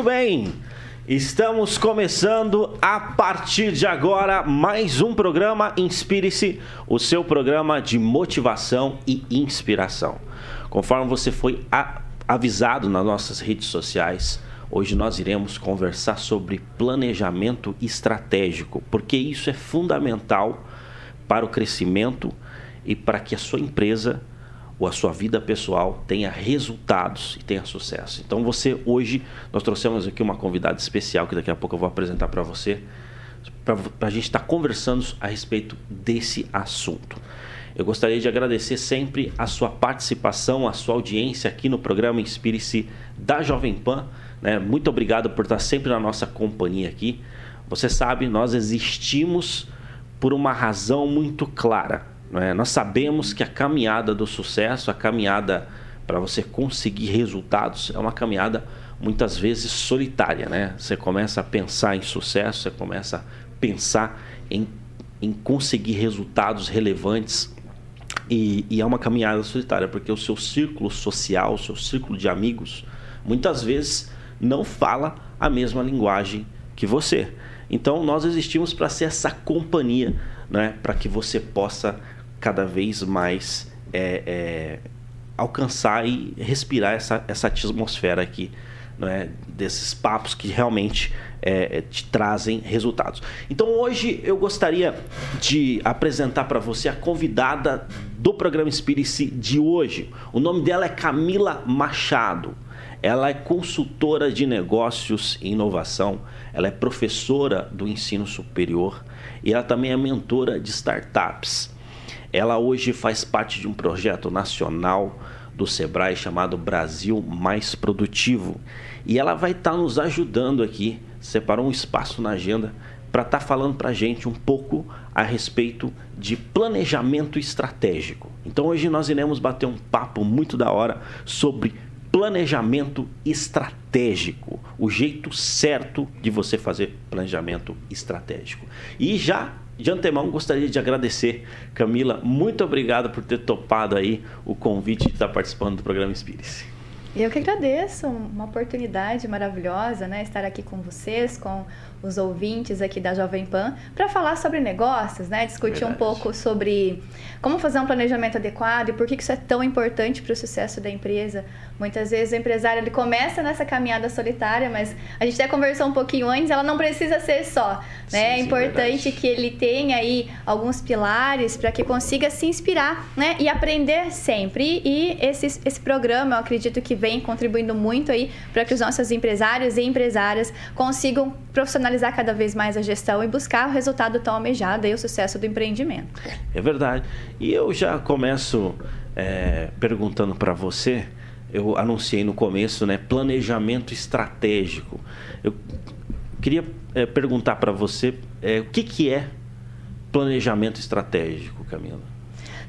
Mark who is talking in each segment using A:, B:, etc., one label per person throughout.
A: Muito bem, estamos começando a partir de agora mais um programa Inspire-se, o seu programa de motivação e inspiração. Conforme você foi avisado nas nossas redes sociais, hoje nós iremos conversar sobre planejamento estratégico, porque isso é fundamental para o crescimento e para que a sua empresa ou a sua vida pessoal tenha resultados e tenha sucesso. Então você hoje nós trouxemos aqui uma convidada especial que daqui a pouco eu vou apresentar para você para a gente estar tá conversando a respeito desse assunto. Eu gostaria de agradecer sempre a sua participação, a sua audiência aqui no programa Inspire-se da Jovem Pan. Né? Muito obrigado por estar sempre na nossa companhia aqui. Você sabe, nós existimos por uma razão muito clara. É? Nós sabemos que a caminhada do sucesso, a caminhada para você conseguir resultados, é uma caminhada muitas vezes solitária. Né? Você começa a pensar em sucesso, você começa a pensar em, em conseguir resultados relevantes. E, e é uma caminhada solitária, porque o seu círculo social, o seu círculo de amigos, muitas vezes não fala a mesma linguagem que você. Então nós existimos para ser essa companhia, né? para que você possa cada vez mais é, é, alcançar e respirar essa, essa atmosfera aqui, é? desses papos que realmente é, é, te trazem resultados. Então hoje eu gostaria de apresentar para você a convidada do programa Inspire-se de hoje. O nome dela é Camila Machado. Ela é consultora de negócios e inovação, ela é professora do ensino superior e ela também é mentora de startups. Ela hoje faz parte de um projeto nacional do Sebrae chamado Brasil Mais Produtivo. E ela vai estar tá nos ajudando aqui, separou um espaço na agenda para estar tá falando para a gente um pouco a respeito de planejamento estratégico. Então hoje nós iremos bater um papo muito da hora sobre planejamento estratégico, o jeito certo de você fazer planejamento estratégico. E já de antemão, gostaria de agradecer, Camila. Muito obrigado por ter topado aí o convite de estar participando do programa Inspire-se.
B: Eu que agradeço, uma oportunidade maravilhosa, né? Estar aqui com vocês, com os ouvintes aqui da Jovem Pan para falar sobre negócios, né? Discutir Verdade. um pouco sobre como fazer um planejamento adequado e por que isso é tão importante para o sucesso da empresa. Muitas vezes o empresário ele começa nessa caminhada solitária, mas a gente até conversou um pouquinho antes, ela não precisa ser só, né? Sim, é importante sim, que ele tenha aí alguns pilares para que consiga se inspirar, né? E aprender sempre. E esse, esse programa, eu acredito que vem contribuindo muito aí para que os nossos empresários e empresárias consigam profissionalizar cada vez mais a gestão e buscar o resultado tão almejado e o sucesso do empreendimento.
A: É verdade. E eu já começo é, perguntando para você, eu anunciei no começo, né, planejamento estratégico. Eu queria é, perguntar para você é, o que, que é planejamento estratégico, Camila?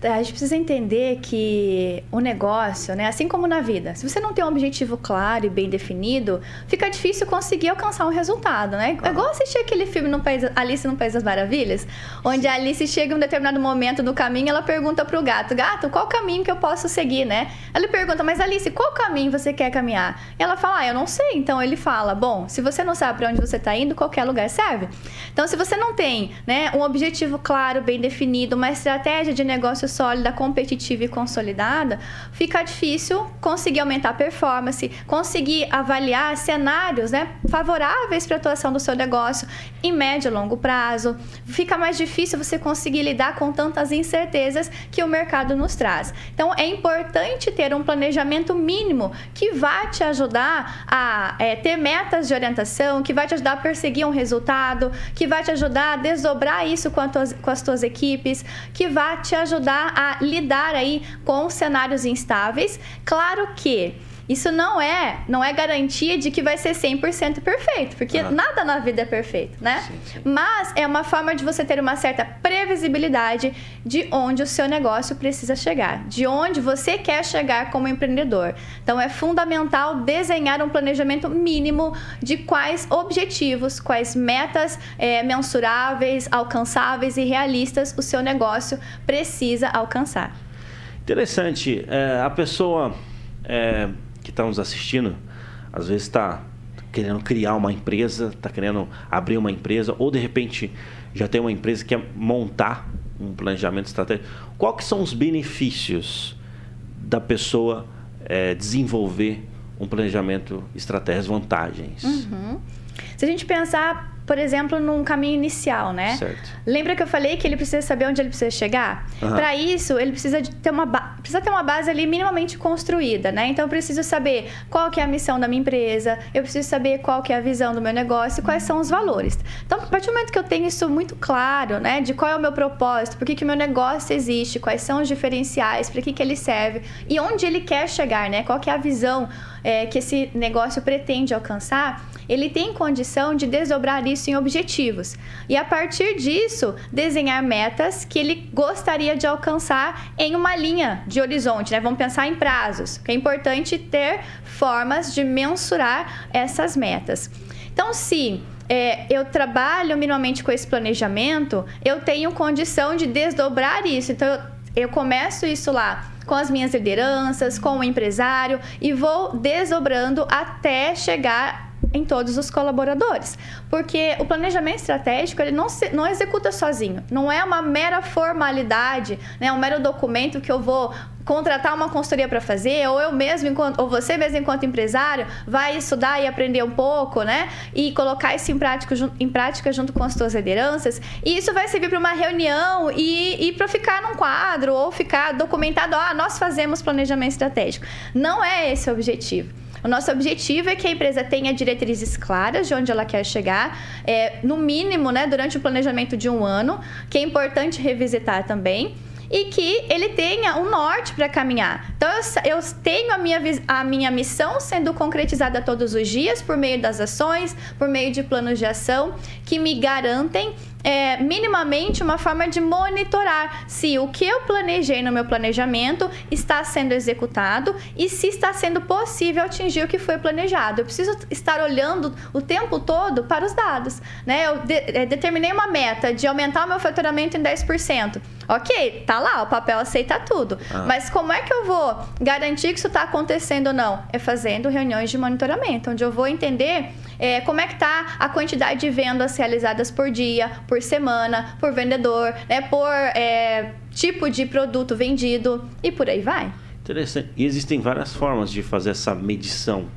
B: A gente precisa entender que o negócio, né, assim como na vida, se você não tem um objetivo claro e bem definido, fica difícil conseguir alcançar um resultado, né? É igual assistir aquele filme no País, Alice no País das Maravilhas, onde a Alice chega em um determinado momento do caminho, ela pergunta pro gato, gato, qual caminho que eu posso seguir, né? Ela pergunta, mas Alice, qual caminho você quer caminhar? E ela fala, ah, eu não sei. Então ele fala, bom, se você não sabe para onde você está indo, qualquer lugar serve. Então se você não tem, né, um objetivo claro, bem definido, uma estratégia de negócio sólida, competitiva e consolidada, fica difícil conseguir aumentar a performance, conseguir avaliar cenários né, favoráveis para a atuação do seu negócio em médio e longo prazo. Fica mais difícil você conseguir lidar com tantas incertezas que o mercado nos traz. Então, é importante ter um planejamento mínimo que vai te ajudar a é, ter metas de orientação, que vai te ajudar a perseguir um resultado, que vai te ajudar a desdobrar isso com, com as tuas equipes, que vai te ajudar a lidar aí com cenários instáveis. Claro que isso não é, não é garantia de que vai ser 100% perfeito, porque ah. nada na vida é perfeito, né? Sim, sim. Mas é uma forma de você ter uma certa previsibilidade de onde o seu negócio precisa chegar, de onde você quer chegar como empreendedor. Então é fundamental desenhar um planejamento mínimo de quais objetivos, quais metas é, mensuráveis, alcançáveis e realistas o seu negócio precisa alcançar.
A: Interessante. É, a pessoa é que está nos assistindo, às vezes está querendo criar uma empresa, está querendo abrir uma empresa, ou de repente já tem uma empresa que quer montar um planejamento estratégico. Qual que são os benefícios da pessoa é, desenvolver um planejamento estratégico, as vantagens?
B: Uhum. Se a gente pensar por exemplo, num caminho inicial, né?
A: Certo.
B: Lembra que eu falei que ele precisa saber onde ele precisa chegar?
A: Aham.
B: Para isso, ele precisa ter uma ba- precisa ter uma base ali minimamente construída, né? Então eu preciso saber qual que é a missão da minha empresa, eu preciso saber qual que é a visão do meu negócio, quais são os valores. Então, a partir do momento que eu tenho isso muito claro, né, de qual é o meu propósito, por que que o meu negócio existe, quais são os diferenciais, para que que ele serve e onde ele quer chegar, né? Qual que é a visão é, que esse negócio pretende alcançar, ele tem condição de desdobrar isso em objetivos. E a partir disso, desenhar metas que ele gostaria de alcançar em uma linha de horizonte, né? Vamos pensar em prazos, é importante ter formas de mensurar essas metas. Então, se é, eu trabalho minimamente com esse planejamento, eu tenho condição de desdobrar isso. Então, eu, eu começo isso lá com as minhas lideranças, com o empresário e vou desdobrando até chegar em todos os colaboradores. Porque o planejamento estratégico, ele não, se, não executa sozinho. Não é uma mera formalidade, né? um mero documento que eu vou contratar uma consultoria para fazer, ou eu mesmo, enquanto, ou você mesmo enquanto empresário, vai estudar e aprender um pouco, né? E colocar isso em prática, em prática junto com as suas lideranças. E isso vai servir para uma reunião e, e para ficar num quadro, ou ficar documentado, ah, nós fazemos planejamento estratégico. Não é esse o objetivo. O nosso objetivo é que a empresa tenha diretrizes claras de onde ela quer chegar, é, no mínimo, né, durante o planejamento de um ano, que é importante revisitar também e que ele tenha um norte para caminhar. Então, eu, eu tenho a minha, a minha missão sendo concretizada todos os dias por meio das ações, por meio de planos de ação que me garantem é, minimamente uma forma de monitorar se o que eu planejei no meu planejamento está sendo executado e se está sendo possível atingir o que foi planejado. Eu preciso estar olhando o tempo todo para os dados. Né? Eu de- é, determinei uma meta de aumentar o meu faturamento em 10%. Ok, tá lá, o papel aceita tudo.
A: Ah.
B: Mas como é que eu vou garantir que isso está acontecendo ou não? É fazendo reuniões de monitoramento, onde eu vou entender é, como é que tá a quantidade de vendas realizadas por dia, por semana, por vendedor, né, por é, tipo de produto vendido e por aí vai.
A: Interessante. E existem várias formas de fazer essa medição.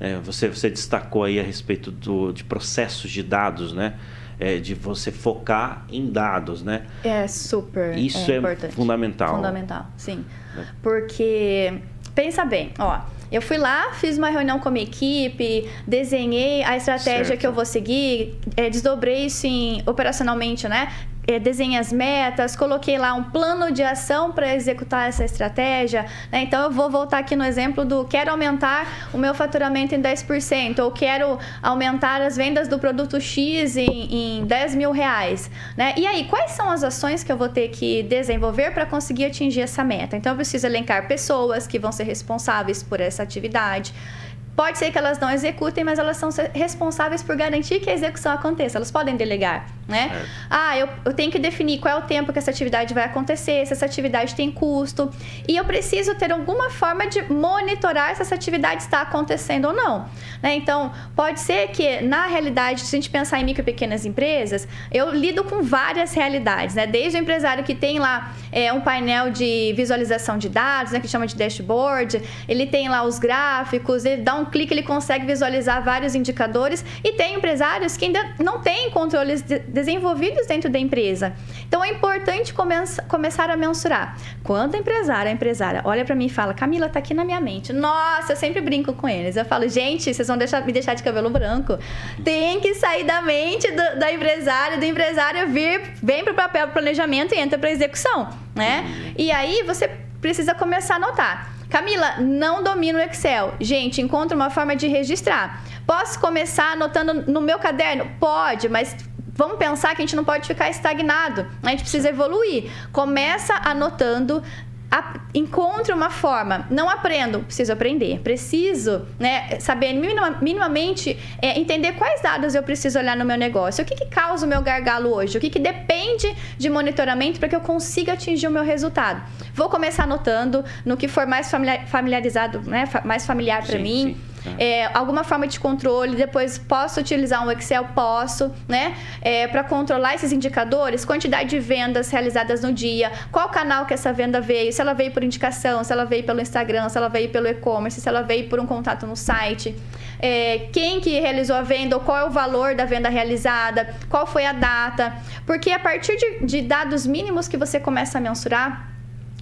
A: É, você, você destacou aí a respeito do, de processos de dados, né? É, de você focar em dados, né?
B: É super
A: Isso é
B: importante.
A: fundamental.
B: Fundamental, sim.
A: É.
B: Porque, pensa bem, ó. Eu fui lá, fiz uma reunião com a minha equipe, desenhei a estratégia
A: Certo.
B: que eu vou seguir, é, desdobrei isso em, operacionalmente, né? É, desenhei as metas, coloquei lá um plano de ação para executar essa estratégia. né? Então, eu vou voltar aqui no exemplo do quero aumentar o meu faturamento em 10%, ou quero aumentar as vendas do produto X em, em 10 mil reais. Né? E aí, quais são as ações que eu vou ter que desenvolver para conseguir atingir essa meta? Então, eu preciso elencar pessoas que vão ser responsáveis por essa atividade. Pode ser que elas não executem, mas elas são responsáveis por garantir que a execução aconteça. Elas podem delegar, né?
A: Certo.
B: Ah, eu, eu tenho que definir qual é o tempo que essa atividade vai acontecer, se essa atividade tem custo. E eu preciso ter alguma forma de monitorar se essa atividade está acontecendo ou não. Né? Então, pode ser que, na realidade, se a gente pensar em micro e pequenas empresas, eu lido com várias realidades, né? Desde o empresário que tem lá é, um painel de visualização de dados, né, que chama de dashboard, ele tem lá os gráficos, ele dá um clique, ele consegue visualizar vários indicadores, e tem empresários que ainda não têm controles de- desenvolvidos dentro da empresa. Então é importante começa- começar a mensurar. Quando a empresária, a empresária olha para mim e fala, Camila, tá aqui na minha mente. Nossa, eu sempre brinco com eles. Eu falo, gente, vocês vão deixar, me deixar de cabelo branco. Tem que sair da mente do- da empresária, do empresário vir, vem pro papel do planejamento e entra pra execução, né? E aí você precisa começar a anotar. Camila, não domino o Excel. Gente, encontra uma forma de registrar. Posso começar anotando no meu caderno? Pode, mas vamos pensar que a gente não pode ficar estagnado. A gente precisa evoluir. Começa anotando. a- encontre uma forma. Não aprendo, preciso aprender. Preciso né, saber minima- minimamente é, entender quais dados eu preciso olhar no meu negócio. O que, que causa o meu gargalo hoje? O que, que depende de monitoramento para que eu consiga atingir o meu resultado? Vou começar anotando no que for mais familiar- familiarizado, né, fa- mais familiar para mim.
A: sim.
B: É, alguma forma de controle, depois posso utilizar um Excel? Posso, né? É, para controlar esses indicadores, quantidade de vendas realizadas no dia, qual canal que essa venda veio, se ela veio por indicação, se ela veio pelo Instagram, se ela veio pelo e-commerce, se ela veio por um contato no site. É, quem que realizou a venda, ou qual é o valor da venda realizada, qual foi a data. Porque a partir de, de dados mínimos que você começa a mensurar,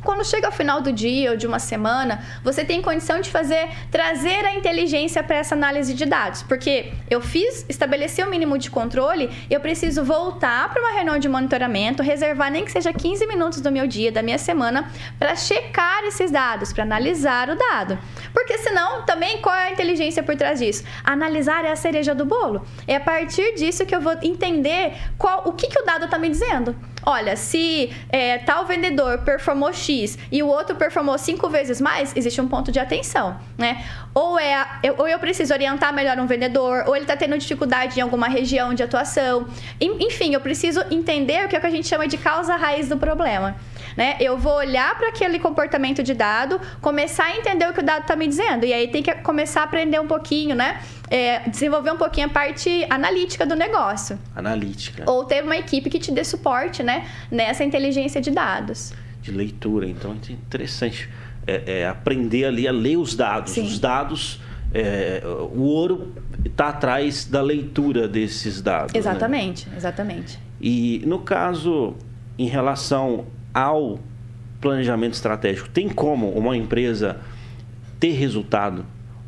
B: quando chega ao final do dia ou de uma semana, você tem condição de fazer, trazer a inteligência para essa análise de dados. Porque eu fiz, estabeleci o mínimo de controle, eu preciso voltar para uma reunião de monitoramento, reservar nem que seja 15 minutos do meu dia, da minha semana, para checar esses dados, para analisar o dado. Porque senão, também, qual é a inteligência por trás disso? Analisar é a cereja do bolo. É a partir disso que eu vou entender qual, o que, que o dado está me dizendo olha, se é, tal vendedor performou X e o outro performou cinco vezes mais, existe um ponto de atenção, né? Ou, é, ou eu preciso orientar melhor um vendedor, ou ele está tendo dificuldade em alguma região de atuação. Enfim, eu preciso entender o que, é que a gente chama de causa raiz do problema. Né? Eu vou olhar para aquele comportamento de dado, começar a entender o que o dado está me dizendo. E aí tem que começar a aprender um pouquinho, né? É, desenvolver um pouquinho a parte analítica do negócio.
A: Analítica.
B: Ou ter uma equipe que te dê suporte, né? Nessa inteligência de dados.
A: De leitura. Então, é interessante é, é aprender ali a ler os dados. Sim. Os dados... É, o ouro está atrás da leitura desses dados.
B: Né? Exatamente, né? exatamente.
A: E no caso, em relação ao planejamento estratégico. Tem como uma empresa ter resultado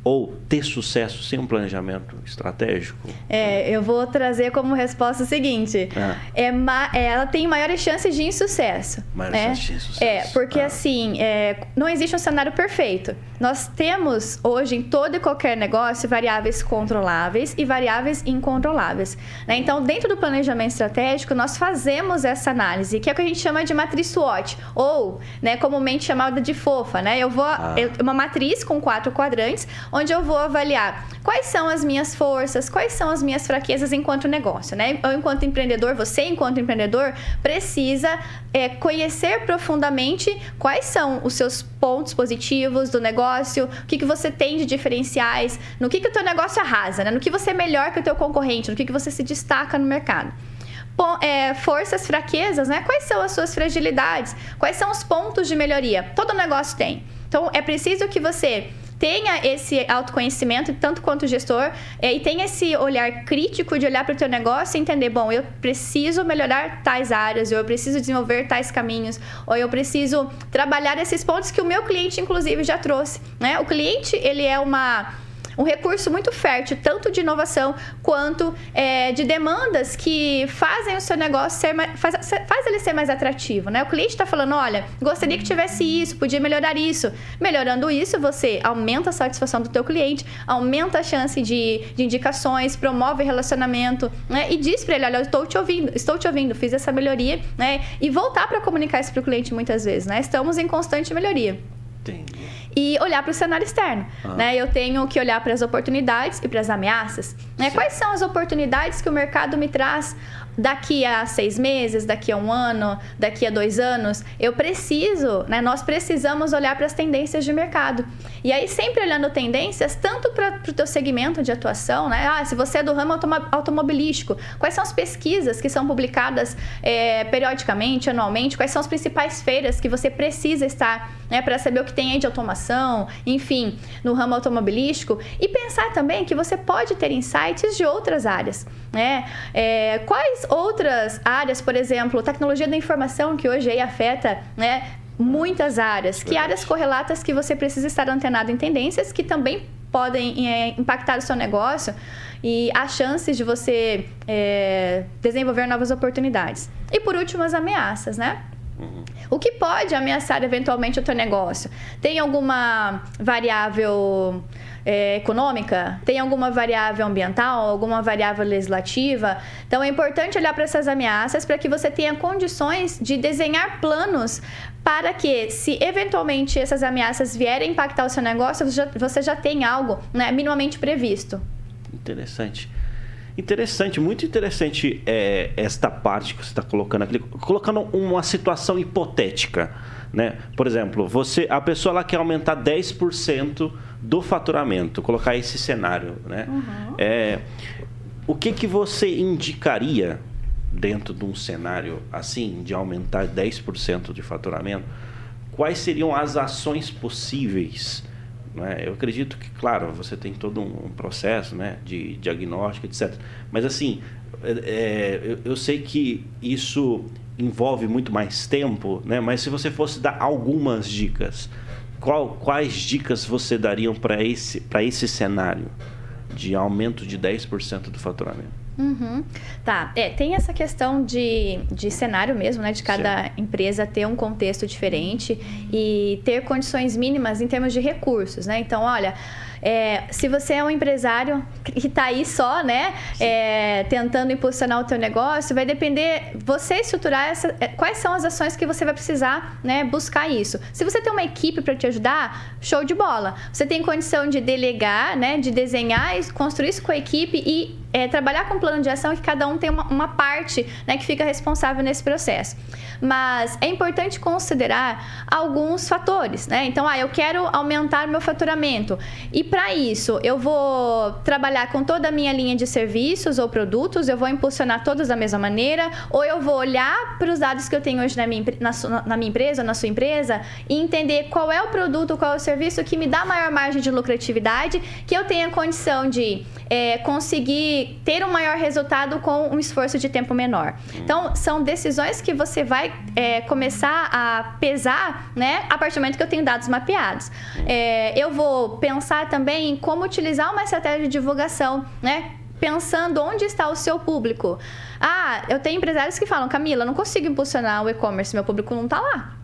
A: ou ter sucesso sem um planejamento estratégico?
B: É, eu vou trazer como resposta o seguinte: é. é, é ela tem maiores chances de insucesso.
A: Maiores né? chances de insucesso.
B: É, porque ah. assim, é, não existe um cenário perfeito. Nós temos hoje em todo e qualquer negócio variáveis controláveis e variáveis incontroláveis. Né? Então, dentro do planejamento estratégico, nós fazemos essa análise, que é o que a gente chama de matriz SWOT, ou né, comumente chamada de FOFA. Né? Eu vou. Ah. uma matriz com quatro quadrantes, onde eu vou avaliar quais são as minhas forças, quais são as minhas fraquezas enquanto negócio. Né? Eu, enquanto empreendedor, você, enquanto empreendedor, precisa é, conhecer profundamente quais são os seus pontos positivos do negócio, o que, que você tem de diferenciais, no que, que o teu negócio arrasa, né? no que você é melhor que o teu concorrente, no que, que você se destaca no mercado. É, forças, fraquezas, né? Quais são as suas fragilidades? Quais são os pontos de melhoria? Todo negócio tem. Então, é preciso que você tenha esse autoconhecimento, tanto quanto gestor, é, e tenha esse olhar crítico de olhar para o teu negócio e entender, bom, eu preciso melhorar tais áreas, ou eu preciso desenvolver tais caminhos, ou eu preciso trabalhar esses pontos que o meu cliente, inclusive, já trouxe. Né? O cliente, ele é uma um recurso muito fértil, tanto de inovação quanto é, de demandas que fazem o seu negócio ser mais, faz, faz ele ser mais atrativo, né? O cliente está falando, olha, gostaria que tivesse isso, podia melhorar isso. Melhorando isso, você aumenta a satisfação do teu cliente, aumenta a chance de, de indicações, promove relacionamento, né? E diz para ele, olha, eu estou te ouvindo, estou te ouvindo, fiz essa melhoria, né? E voltar para comunicar isso para o cliente muitas vezes, né? Estamos em constante melhoria.
A: Entendi
B: e olhar para o cenário externo. Ah. Né? Eu tenho que olhar para as oportunidades e para as ameaças. Né? Quais são as oportunidades que o mercado me traz daqui a seis meses, daqui a um ano, daqui a dois anos? Eu preciso, né? nós precisamos olhar para as tendências de mercado. E aí, sempre olhando tendências, tanto para o teu segmento de atuação, né? Ah, se você é do ramo automobilístico, quais são as pesquisas que são publicadas é, periodicamente, anualmente? Quais são as principais feiras que você precisa estar né, para saber o que tem aí de automação, enfim, no ramo automobilístico? E pensar também que você pode ter insights de outras áreas. Né? É, quais outras áreas, por exemplo, tecnologia da informação, que hoje aí afeta né, muitas áreas. Que áreas correlatas que você precisa estar antenado em tendências que também podem é, impactar o seu negócio e as chances de você é, desenvolver novas oportunidades. E por último, as ameaças, né? O que pode ameaçar eventualmente o teu negócio? Tem alguma variável é, econômica? Tem alguma variável ambiental? Alguma variável legislativa? Então é importante olhar para essas ameaças para que você tenha condições de desenhar planos para que, se eventualmente essas ameaças vierem impactar o seu negócio, você já, você já tem algo né, minimamente previsto.
A: Interessante. Interessante, muito interessante é, esta parte que você está colocando aqui, colocando uma situação hipotética. Né? Por exemplo, você, a pessoa ela quer aumentar 10% do faturamento, colocar esse cenário. Né? Uhum. É, o que, que você indicaria dentro de um cenário assim, de aumentar 10% de faturamento? Quais seriam as ações possíveis? Né? Eu acredito que, claro, você tem todo um processo né, de diagnóstico, etc. Mas, assim, é, é, eu, eu sei que isso envolve muito mais tempo, né? mas se você fosse dar algumas dicas, qual, quais dicas você daria para esse, esse cenário de aumento de 10% do faturamento?
B: Uhum. Tá, é, tem essa questão de, de cenário mesmo, né? De cada Sim. empresa ter um contexto diferente e ter condições mínimas em termos de recursos, né? Então, olha, é, se você é um empresário que está aí só, né, é, tentando impulsionar o teu negócio, vai depender você estruturar essa, é, quais são as ações que você vai precisar, né, buscar isso. Se você tem uma equipe para te ajudar, show de bola. Você tem condição de delegar, né, de desenhar e construir isso com a equipe e é, trabalhar com um plano de ação que cada um tem uma, uma parte né, que fica responsável nesse processo. Mas é importante considerar alguns fatores, né? Então, ah, eu quero aumentar meu faturamento. E para isso, eu vou trabalhar com toda a minha linha de serviços ou produtos, eu vou impulsionar todos da mesma maneira, ou eu vou olhar para os dados que eu tenho hoje na minha, na, na minha empresa, na sua empresa, e entender qual é o produto, qual é o serviço que me dá maior margem de lucratividade, que eu tenha condição de é, conseguir ter um maior resultado com um esforço de tempo menor. Então, são decisões que você vai é, começar a pesar, né, a partir do momento que eu tenho dados mapeados. É, eu vou pensar também em como utilizar uma estratégia de divulgação, né? Pensando onde está o seu público. Ah, eu tenho empresários que falam, Camila, não consigo impulsionar o e-commerce, meu público não está lá.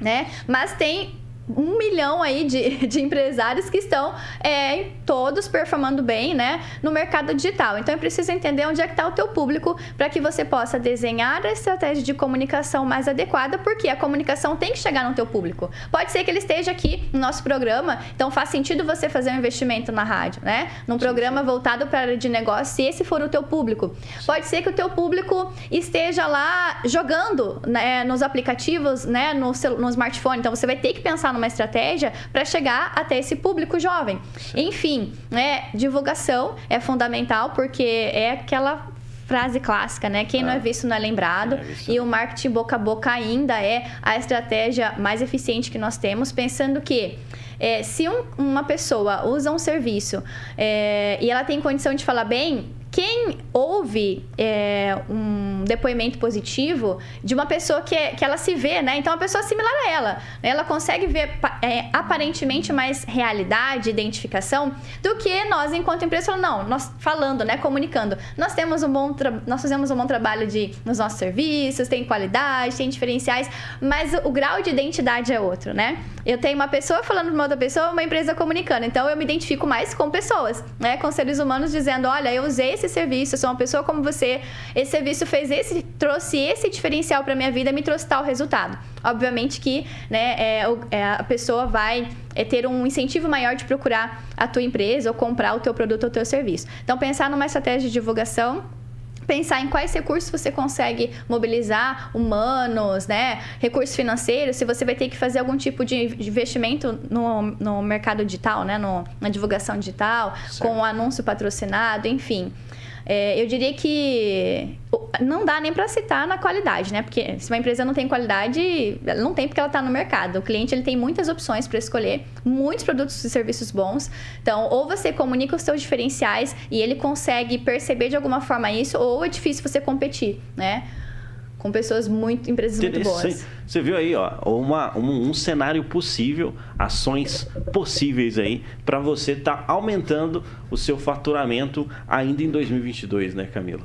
B: Né? Mas tem um milhão aí de, de empresários que estão é, todos performando bem né, no mercado digital. Então é preciso entender onde é que está o teu público para que você possa desenhar a estratégia de comunicação mais adequada, porque a comunicação tem que chegar no teu público. Pode ser que ele esteja aqui no nosso programa, então faz sentido você fazer um investimento na rádio, né? Num programa voltado para a área de negócio, se esse for o teu público. Pode ser que o teu público esteja lá jogando né, nos aplicativos, né, no, no smartphone. Então você vai ter que pensar numa estratégia para chegar até esse público jovem. Enfim, né, divulgação é fundamental porque é aquela frase clássica, né? Quem não é ah. visto não é lembrado. É e o marketing boca a boca ainda é a estratégia mais eficiente que nós temos, pensando que é, se um, uma pessoa usa um serviço é, e ela tem condição de falar bem, quem ouve é, um depoimento positivo de uma pessoa que, é, que ela se vê, né? Então, uma pessoa similar a ela. Né? Ela consegue ver é, aparentemente mais realidade, identificação, do que nós, enquanto empresa, falando, não, nós falando, né? Comunicando. Nós temos um bom nós fazemos um bom trabalho de, nos nossos serviços, tem qualidade, tem diferenciais, mas o grau de identidade é outro, né? Eu tenho uma pessoa falando para uma outra pessoa, uma empresa comunicando. Então, eu me identifico mais com pessoas, né? Com seres humanos dizendo, olha, eu usei esse esse serviço, eu sou uma pessoa como você, esse serviço fez esse, trouxe esse diferencial para minha vida, me trouxe tal resultado. Obviamente que né, é, é, a pessoa vai é, ter um incentivo maior de procurar a tua empresa ou comprar o teu produto ou o teu serviço. Então, pensar numa estratégia de divulgação pensar em quais recursos você consegue mobilizar, humanos, né? Recursos financeiros, se você vai ter que fazer algum tipo de investimento no, no mercado digital, né? No, na divulgação digital, certo. com anúncio patrocinado, enfim. É, eu diria que não dá nem para citar na qualidade, né? Porque se uma empresa não tem qualidade, ela não tem porque ela está no mercado. O cliente ele tem muitas opções para escolher, muitos produtos e serviços bons. Então, ou você comunica os seus diferenciais e ele consegue perceber de alguma forma isso, ou é difícil você competir, né? Com pessoas muito, empresas muito boas.
A: Você viu aí, ó, uma, um, um cenário possível, ações possíveis aí para você estar tá aumentando o seu faturamento ainda em 2022, né, Camila?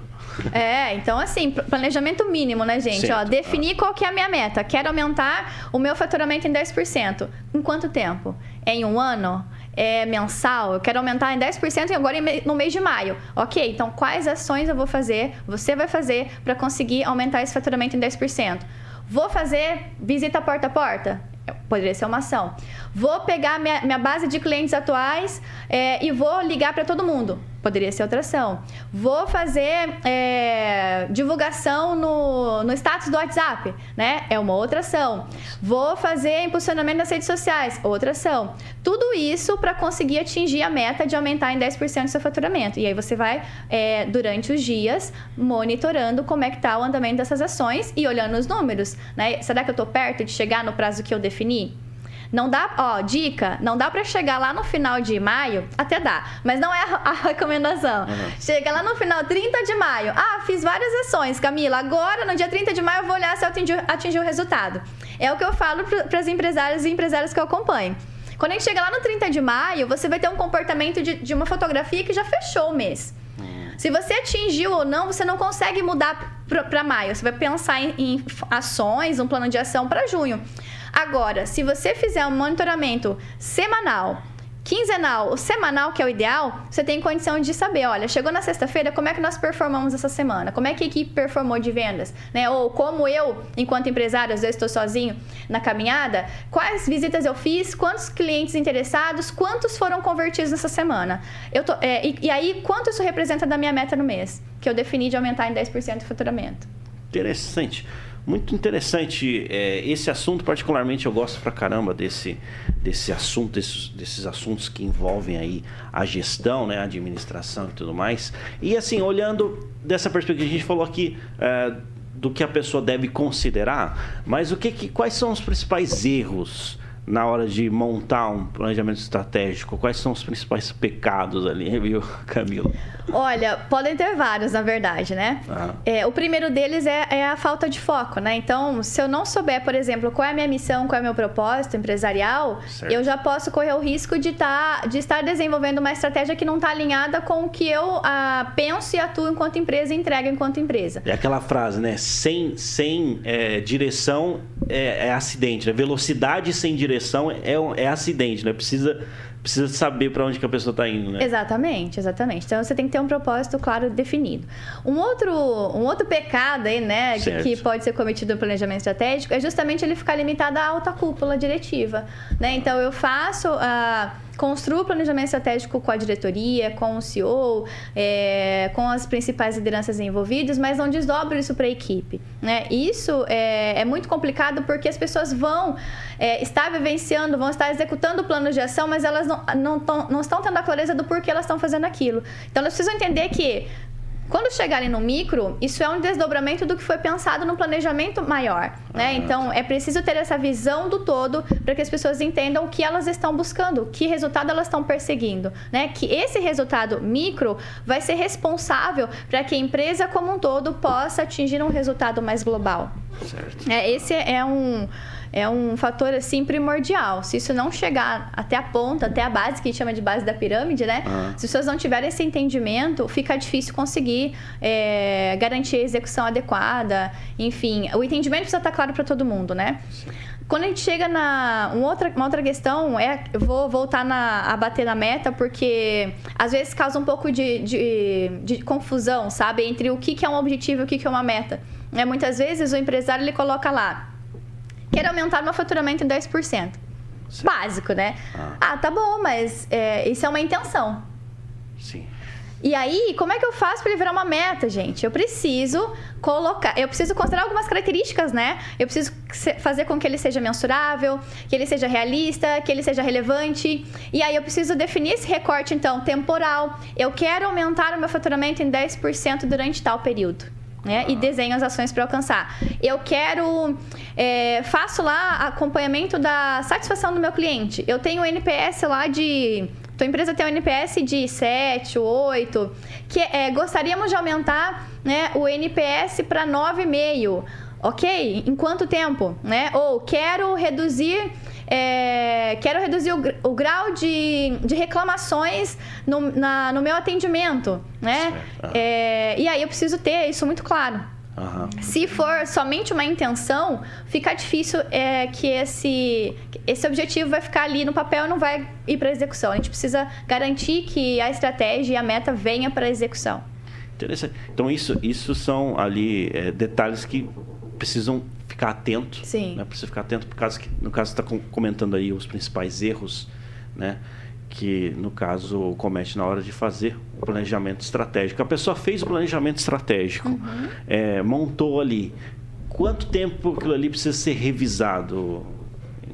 B: É, então assim, planejamento mínimo, né, gente? Ó, definir ah. qual que é a minha meta. Quero aumentar o meu faturamento em 10%. Em quanto tempo? É em um ano? É, mensal, eu quero aumentar em 10% agora no mês de maio. Ok, então quais ações eu vou fazer, você vai fazer para conseguir aumentar esse faturamento em 10%? Vou fazer visita porta a porta? Poderia ser uma ação. Vou pegar minha, minha base de clientes atuais é, e vou ligar para todo mundo. Poderia ser outra ação. Vou fazer é, divulgação no, no status do WhatsApp, né? É uma outra ação. Vou fazer impulsionamento nas redes sociais, outra ação. Tudo isso para conseguir atingir a meta de aumentar em 10% o seu faturamento. E aí você vai, é, durante os dias, monitorando como é que está o andamento dessas ações e olhando os números, né? Será que eu estou perto de chegar no prazo que eu defini? Não dá, ó, dica, não dá para chegar lá no final de maio, até dá, mas não é a, a recomendação. Uhum. Chega lá no final, 30 de maio. Ah, fiz várias ações, Camila. Agora, no dia 30 de maio, eu vou olhar se eu atingi, atingi o resultado. É o que eu falo para as empresárias e empresários que eu acompanho. Quando a gente chega lá no 30 de maio, você vai ter um comportamento de, de uma fotografia que já fechou o mês. Hum. Se você atingiu ou não, você não consegue mudar para maio. Você vai pensar em, em ações, um plano de ação para junho. Agora, se você fizer um monitoramento semanal, quinzenal ou semanal, que é o ideal, você tem condição de saber, olha, chegou na sexta-feira, como é que nós performamos essa semana? Como é que a equipe performou de vendas? Né? Ou como eu, enquanto empresário, às vezes estou sozinho na caminhada, quais visitas eu fiz, quantos clientes interessados, quantos foram convertidos nessa semana? Eu tô, é, e, e aí, quanto isso representa da minha meta no mês? Que eu defini de aumentar em 10% o faturamento.
A: Interessante. Muito interessante é, esse assunto, particularmente eu gosto pra caramba desse, desse assunto, desses, desses assuntos que envolvem aí a gestão, né, a administração e tudo mais. E assim, olhando dessa perspectiva, a gente falou aqui é, do que a pessoa deve considerar, mas o que, que quais são os principais erros na hora de montar um planejamento estratégico? Quais são os principais pecados ali, viu, Camila?
B: Olha, podem ter vários, na verdade, né? Ah. É, o primeiro deles é, é, a falta de foco, né? Então, se eu não souber, por exemplo, qual é a minha missão, qual é o meu propósito empresarial, certo. eu já posso correr o risco de, tá, de estar desenvolvendo uma estratégia que não está alinhada com o que eu ah, penso e atuo enquanto empresa e entrego enquanto empresa.
A: É aquela frase, né? Sem, sem é, direção é, é acidente, né? Velocidade sem direção é, é acidente, né? Precisa precisa saber para onde que a pessoa está indo, né?
B: Exatamente, exatamente. Então você tem que ter um propósito claro definido. Um outro, um outro pecado aí, né, que, que, pode ser cometido no planejamento estratégico é justamente ele ficar limitado à alta cúpula diretiva, né? Então eu faço a uh, construa o planejamento estratégico com a diretoria, com o CEO, é, com as principais lideranças envolvidas, mas não desdobro isso para a equipe. Né? Isso é, é, muito complicado porque as pessoas vão é, estar vivenciando, vão estar executando o plano de ação, mas elas não, não, tão, não estão tendo a clareza do porquê elas estão fazendo aquilo. Então, elas precisam entender que quando chegarem no micro, isso é um desdobramento do que foi pensado no planejamento maior, né? Então, é preciso ter essa visão do todo para que as pessoas entendam o que elas estão buscando, que resultado elas estão perseguindo, né? Que esse resultado micro vai ser responsável para que a empresa como um todo possa atingir um resultado mais global. Certo. É, esse é um é um fator assim primordial. Se isso não chegar até a ponta, até a base, que a gente chama de base da pirâmide, né? Uhum. Se as pessoas não tiverem esse entendimento, fica difícil conseguir é, garantir a execução adequada. Enfim, o entendimento precisa estar claro para todo mundo, né? Quando a gente chega na. Uma outra, uma outra questão é. Eu vou voltar na, a bater na meta, porque às vezes causa um pouco de, de, de confusão, sabe? Entre o que, que é um objetivo e o que, que é uma meta. É, muitas vezes o empresário ele coloca lá Quero aumentar meu faturamento em 10%. Certo. Básico, né? Ah. ah, tá bom, mas é, isso é uma intenção.
A: Sim.
B: E aí, como é que eu faço para ele virar uma meta, gente? Eu preciso colocar, eu preciso considerar algumas características, né? Eu preciso fazer com que ele seja mensurável, que ele seja realista, que ele seja relevante. E aí eu preciso definir esse recorte então temporal. Eu quero aumentar o meu faturamento em 10% durante tal período né? E desenho as ações para alcançar. Eu quero. É, faço lá acompanhamento da satisfação do meu cliente. Eu tenho NPS lá de. Tua empresa tem um NPS de 7, 8, que é, gostaríamos de aumentar né, o NPS para 9,5. Ok? Em quanto tempo? Né? Ou quero reduzir é, quero reduzir o, o grau de, de reclamações no, na, no meu atendimento, né? É, e aí eu preciso ter isso muito claro. Uhum. Se for somente uma intenção, fica difícil é, que esse, esse objetivo vai ficar ali no papel e não vai ir para execução. A gente precisa garantir que a estratégia e a meta venha para a execução.
A: Interessante. Então, isso, isso são ali é, detalhes que precisam ficar atento.
B: Sim.
A: Né? Precisa ficar atento, por causa que, no caso, você está comentando aí os principais erros, né? que no caso comete na hora de fazer o planejamento estratégico. A pessoa fez o planejamento estratégico, uhum. é, montou ali. Quanto tempo aquilo ali precisa ser revisado,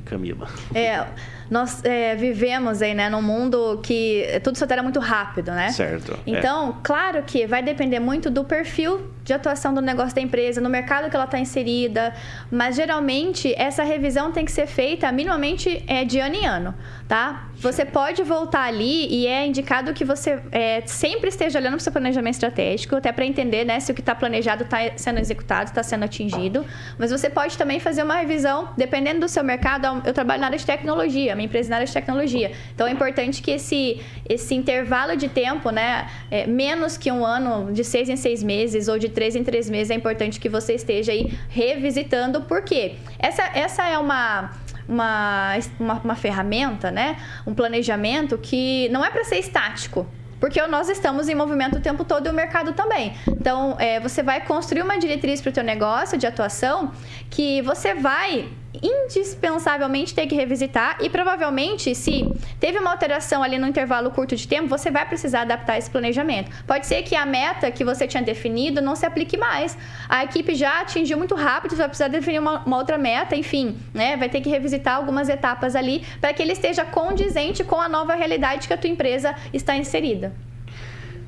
A: Camila?
B: É, nós é, vivemos aí, né, num mundo que tudo se altera muito rápido, né?
A: Certo. É.
B: Então, é. claro que vai depender muito do perfil de atuação do negócio da empresa, no mercado que ela está inserida, mas geralmente essa revisão tem que ser feita minimamente é, de ano em ano, tá? Você pode voltar ali e é indicado que você é, sempre esteja olhando para o seu planejamento estratégico, até para entender né, se o que está planejado está sendo executado, está sendo atingido. Mas você pode também fazer uma revisão, dependendo do seu mercado. Eu trabalho na área de tecnologia, minha empresa é na área de tecnologia. Então é importante que esse, esse intervalo de tempo, né, é, menos que um ano, de seis em seis meses ou de três em três meses, é importante que você esteja aí revisitando, porque essa, essa é uma uma, uma, uma ferramenta, né? Um planejamento que não é para ser estático. Porque nós estamos em movimento o tempo todo e o mercado também. Então, é, você vai construir uma diretriz para o teu negócio de atuação que você vai indispensavelmente ter que revisitar e provavelmente se teve uma alteração ali no intervalo curto de tempo, você vai precisar adaptar esse planejamento. Pode ser que a meta que você tinha definido não se aplique mais. A equipe já atingiu muito rápido, você vai precisar definir uma, uma outra meta, enfim, né? Vai ter que revisitar algumas etapas ali para que ele esteja condizente com a nova realidade que a tua empresa está inserida.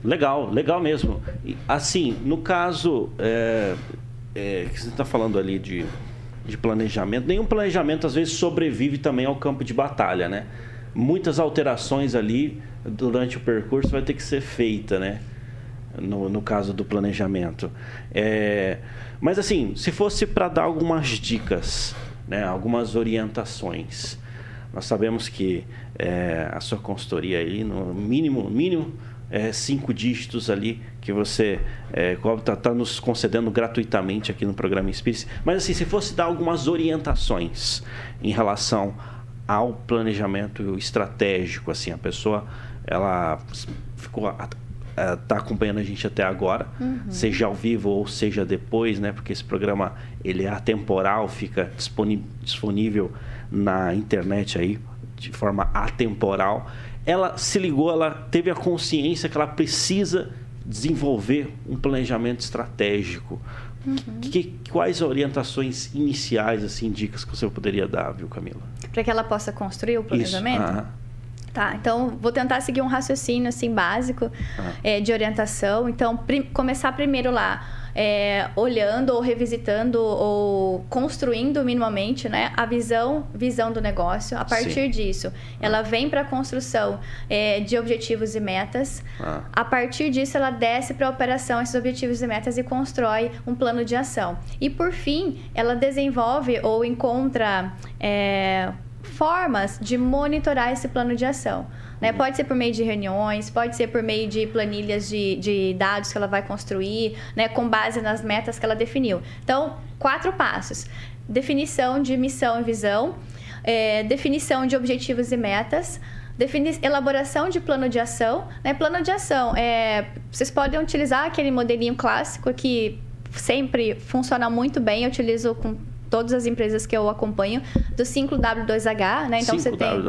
A: Legal, legal mesmo. Assim, no caso é, é, que você está falando ali de de planejamento. Nenhum planejamento, às vezes, sobrevive também ao campo de batalha, né? Muitas alterações ali durante o percurso vai ter que ser feita, né? No, no caso do planejamento. É, mas, assim, se fosse para dar algumas dicas, né? algumas orientações, nós sabemos que é, a sua consultoria aí, no mínimo, mínimo é, cinco dígitos ali que você está é, tá nos concedendo gratuitamente aqui no programa Inspire. Mas assim, se fosse dar algumas orientações em relação ao planejamento estratégico, assim, a pessoa ela ficou está acompanhando a gente até agora, uhum. seja ao vivo ou seja depois, né? Porque esse programa ele é atemporal, fica disponível na internet aí de forma atemporal ela se ligou, ela teve a consciência que ela precisa desenvolver um planejamento estratégico. Uhum. Que, quais orientações iniciais, assim, dicas que você poderia dar, viu, Camila?
B: Para que ela possa construir o planejamento? Isso. Tá, então vou tentar seguir um raciocínio assim básico é, de orientação. Então, prim começar primeiro lá é, olhando ou revisitando ou construindo minimamente né, a visão, visão do negócio. A partir Sim. disso, ela vem para a construção é, de objetivos e metas. Ah. A partir disso, ela desce para a operação esses objetivos e metas e constrói um plano de ação. E por fim, ela desenvolve ou encontra é, formas de monitorar esse plano de ação. Né? Pode ser por meio de reuniões, pode ser por meio de planilhas de, de dados que ela vai construir, né? com base nas metas que ela definiu. Então, quatro passos: definição de missão e visão, é, definição de objetivos e metas. Defini elaboração de plano de ação. Né? Plano de ação, é, vocês podem utilizar aquele modelinho clássico que sempre funciona muito bem. Eu utilizo com todas as empresas que eu acompanho do 5W2H, né?
A: Então 5W2H. você
B: tem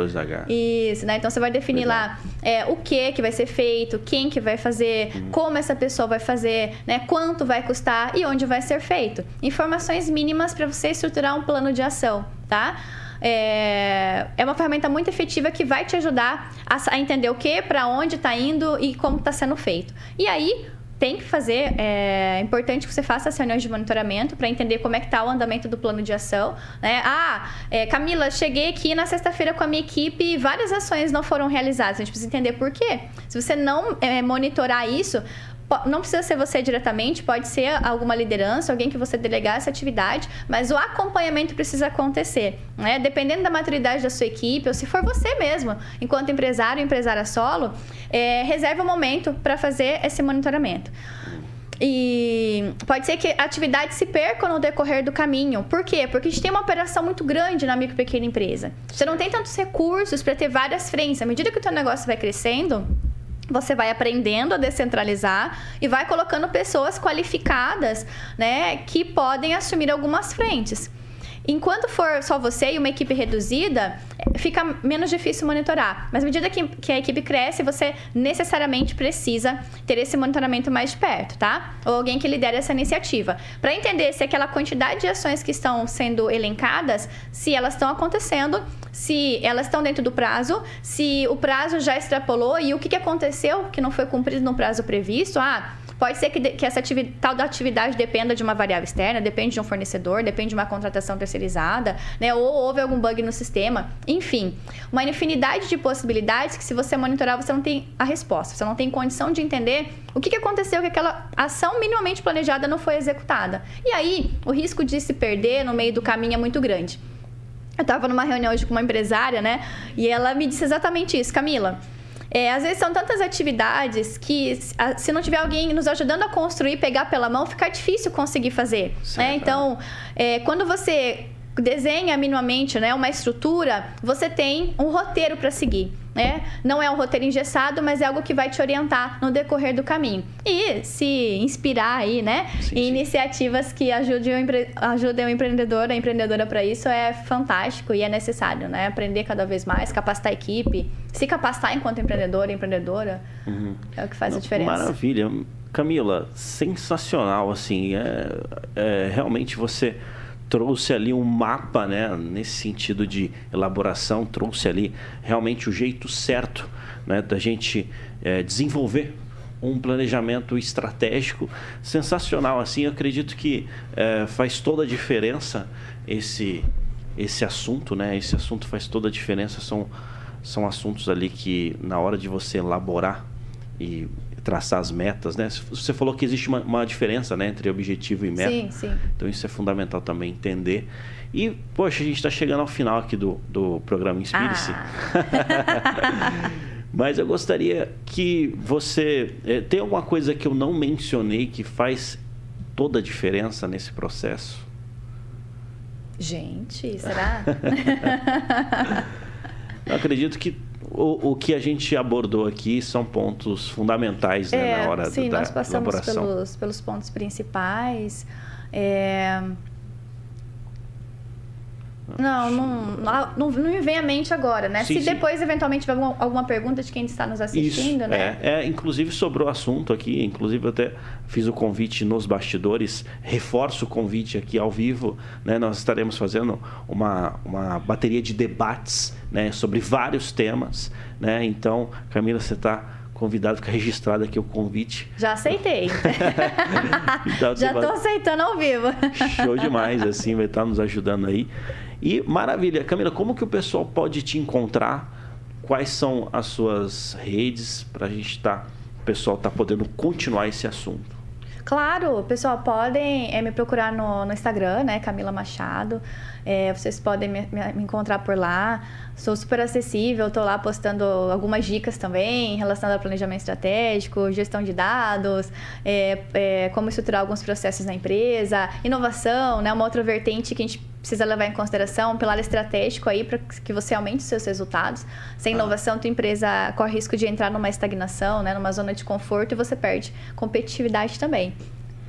B: Isso, né? Então você vai definir lá é, o que que vai ser feito, quem que vai fazer, uhum. como essa pessoa vai fazer, né? Quanto vai custar e onde vai ser feito. Informações mínimas para você estruturar um plano de ação, tá? É, é uma ferramenta muito efetiva que vai te ajudar a, a entender o que, para onde está indo e como está sendo feito. E aí, tem que fazer, é importante que você faça as reuniões de monitoramento para entender como é que está o andamento do plano de ação. Né? Ah, é, Camila, cheguei aqui na sexta-feira com a minha equipe e várias ações não foram realizadas. A gente precisa entender por quê. Se você não é, monitorar isso, não precisa ser você diretamente, pode ser alguma liderança, alguém que você delegar essa atividade, mas o acompanhamento precisa acontecer, né? Dependendo da maturidade da sua equipe, ou se for você mesmo, enquanto empresário, empresária solo, é, reserve um momento para fazer esse monitoramento. E pode ser que a atividade se perca no decorrer do caminho. Por quê? Porque a gente tem uma operação muito grande na micro e pequena empresa. Você não tem tantos recursos para ter várias frentes. À medida que o teu negócio vai crescendo, você vai aprendendo a descentralizar e vai colocando pessoas qualificadas, né, que podem assumir algumas frentes. Enquanto for só você e uma equipe reduzida, fica menos difícil monitorar. Mas à medida que, que a equipe cresce, você necessariamente precisa ter esse monitoramento mais de perto, tá? Ou alguém que lidere essa iniciativa. Para entender se aquela quantidade de ações que estão sendo elencadas, se elas estão acontecendo, se elas estão dentro do prazo, se o prazo já extrapolou e o que, que aconteceu que não foi cumprido no prazo previsto. Ah, Pode ser que, que essa atividade, tal da atividade dependa de uma variável externa, depende de um fornecedor, depende de uma contratação terceirizada, né? Ou houve algum bug no sistema. Enfim, uma infinidade de possibilidades que se você monitorar, você não tem a resposta. Você não tem condição de entender o que, que aconteceu que aquela ação minimamente planejada não foi executada. E aí, o risco de se perder no meio do caminho é muito grande. Eu estava numa reunião hoje com uma empresária, né? E ela me disse exatamente isso, Camila. É, às vezes são tantas atividades que, se não tiver alguém nos ajudando a construir, pegar pela mão, fica difícil conseguir fazer. Né? Então, é, quando você desenha minimamente né, uma estrutura, você tem um roteiro para seguir. Né? Não é um roteiro engessado, mas é algo que vai te orientar no decorrer do caminho. E se inspirar aí, né? Sim, em sim. iniciativas que ajudem o, empre... ajudem o empreendedor, a empreendedora para isso é fantástico e é necessário, né? Aprender cada vez mais, capacitar a equipe, se capacitar enquanto empreendedor e empreendedora uhum. é o que faz a diferença.
A: Maravilha. Camila, sensacional, assim, é, é realmente você trouxe ali um mapa, né, nesse sentido de elaboração, trouxe ali realmente o jeito certo né, da gente é, desenvolver um planejamento estratégico sensacional. Assim, eu acredito que é, faz toda a diferença esse, esse assunto, né? Esse assunto faz toda a diferença. São, são assuntos ali que, na hora de você elaborar e traçar as metas, né? Você falou que existe uma, uma, diferença, né, entre objetivo e meta.
B: Sim, sim.
A: Então isso é fundamental também entender. E, poxa, a gente está chegando ao final aqui do, do programa Inspire-se. Ah. Mas eu gostaria que você. É, tem alguma coisa que eu não mencionei que faz toda a diferença nesse processo?
B: Gente, será?
A: eu acredito que o, o que a gente abordou aqui são pontos fundamentais né, é, na hora
B: sim,
A: da
B: nós passamos pelos, pelos pontos principais. É, não, não, não, não me vem à mente agora, né? Sim, Se sim. depois, eventualmente, tiver alguma, alguma, pergunta de quem está nos assistindo,
A: Isso,
B: né?
A: É, é, inclusive sobrou assunto aqui, inclusive eu até fiz o convite nos bastidores, reforço o convite aqui ao vivo, né? Nós estaremos fazendo uma, uma bateria de debates né? sobre vários temas, né? Então, Camila, você está convidado, fica registrado aqui o convite.
B: Já aceitei. então, Já estou aceitando ao vivo.
A: Show demais, assim, vai estar nos ajudando aí. E maravilha, Camila, como que o pessoal pode te encontrar? Quais são as suas redes para a gente estar, tá, o pessoal tá podendo continuar esse assunto?
B: Claro, pessoal, podem é, me procurar no, no, Instagram, né, Camila Machado. É, vocês podem me, me, encontrar por lá. Sou super acessível, estou lá postando algumas dicas também relacionadas ao planejamento estratégico, gestão de dados, é, como estruturar alguns processos na empresa, inovação, né, uma outra vertente que a gente precisa levar em consideração um pilar estratégico aí para que você aumente os seus resultados. Sem ah. inovação, tua empresa corre risco de entrar numa estagnação, né, numa zona de conforto e você perde competitividade também.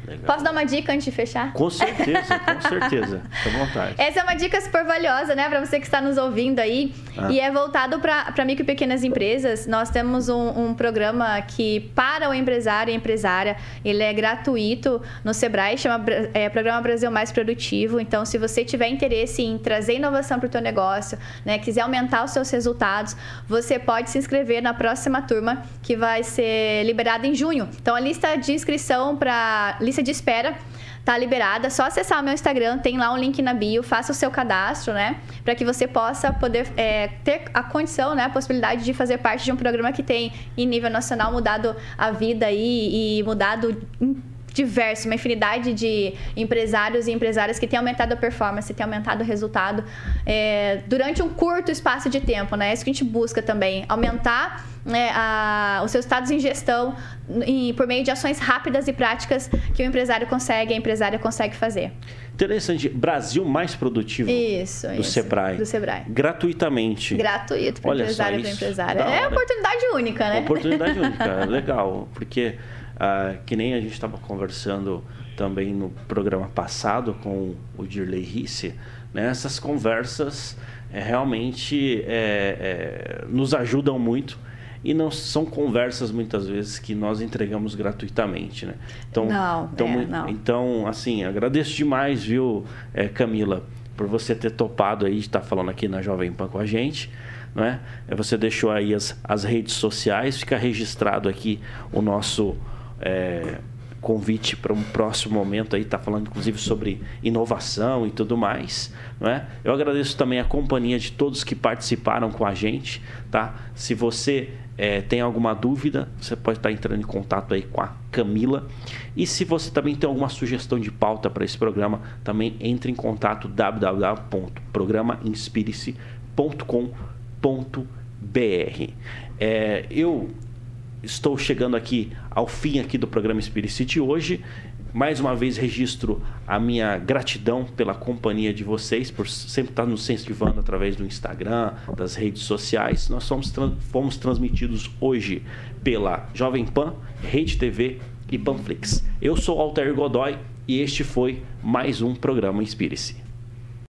B: Legal. Posso dar uma dica antes de fechar?
A: Com certeza, com certeza. Fica à vontade.
B: Essa é uma dica super valiosa, né, para você que está nos ouvindo aí. Ah. E é voltado para micro e pequenas empresas. Nós temos um, um, programa que, para o empresário e empresária, ele é gratuito no Sebrae, chama é, Programa Brasil Mais Produtivo. Então, se você tiver interesse em trazer inovação para o teu negócio, né, quiser aumentar os seus resultados, você pode se inscrever na próxima turma, que vai ser liberada em junho. Então, a lista de inscrição para lista de espera tá liberada. Só acessar o meu Instagram, tem lá um link na bio, faça o seu cadastro, né? Para que você possa poder é, ter a condição, né? A possibilidade de fazer parte de um programa que tem, em nível nacional, mudado a vida aí e mudado diverso, uma infinidade de empresários e empresárias que têm aumentado a performance, têm aumentado o resultado é, durante um curto espaço de tempo, né? É isso que a gente busca também, aumentar né, a, os seus estados em gestão em, por meio de ações rápidas e práticas que o empresário consegue, a empresária consegue fazer.
A: Interessante. Brasil mais produtivo
B: isso,
A: do
B: isso,
A: Sebrae.
B: Do Sebrae.
A: Gratuitamente.
B: Gratuito para empresário e para empresária. É oportunidade única, né?
A: Oportunidade única, legal. Porque ah, que nem a gente estava conversando também no programa passado com o Dirley Risse, Né? Essas conversas é, realmente é, é, nos ajudam muito e não são conversas muitas vezes que nós entregamos gratuitamente, né?
B: Então, não,
A: então,
B: é, não.
A: então assim, agradeço demais, viu, é, Camila, por você ter topado aí de estar falando aqui na Jovem Pan com a gente. Não é? é? Você deixou aí as, as redes sociais, fica registrado aqui o nosso é, convite para um próximo momento aí, tá falando inclusive sobre inovação e tudo mais, não é? Eu agradeço também a companhia de todos que participaram com a gente, tá? Se você é, tem alguma dúvida, você pode estar entrando em contato aí com a Camila. E se você também tem alguma sugestão de pauta para esse programa, também entre em contato www.programainspirice.com.br. É, eu estou chegando aqui ao fim aqui do programa Spirit hoje. Mais uma vez registro a minha gratidão pela companhia de vocês, por sempre estar nos incentivando através do Instagram, das redes sociais. Nós fomos, fomos transmitidos hoje pela Jovem Pan, Rede TV e Panflix. Eu sou Altair Godoy e este foi mais um programa Inspire-se.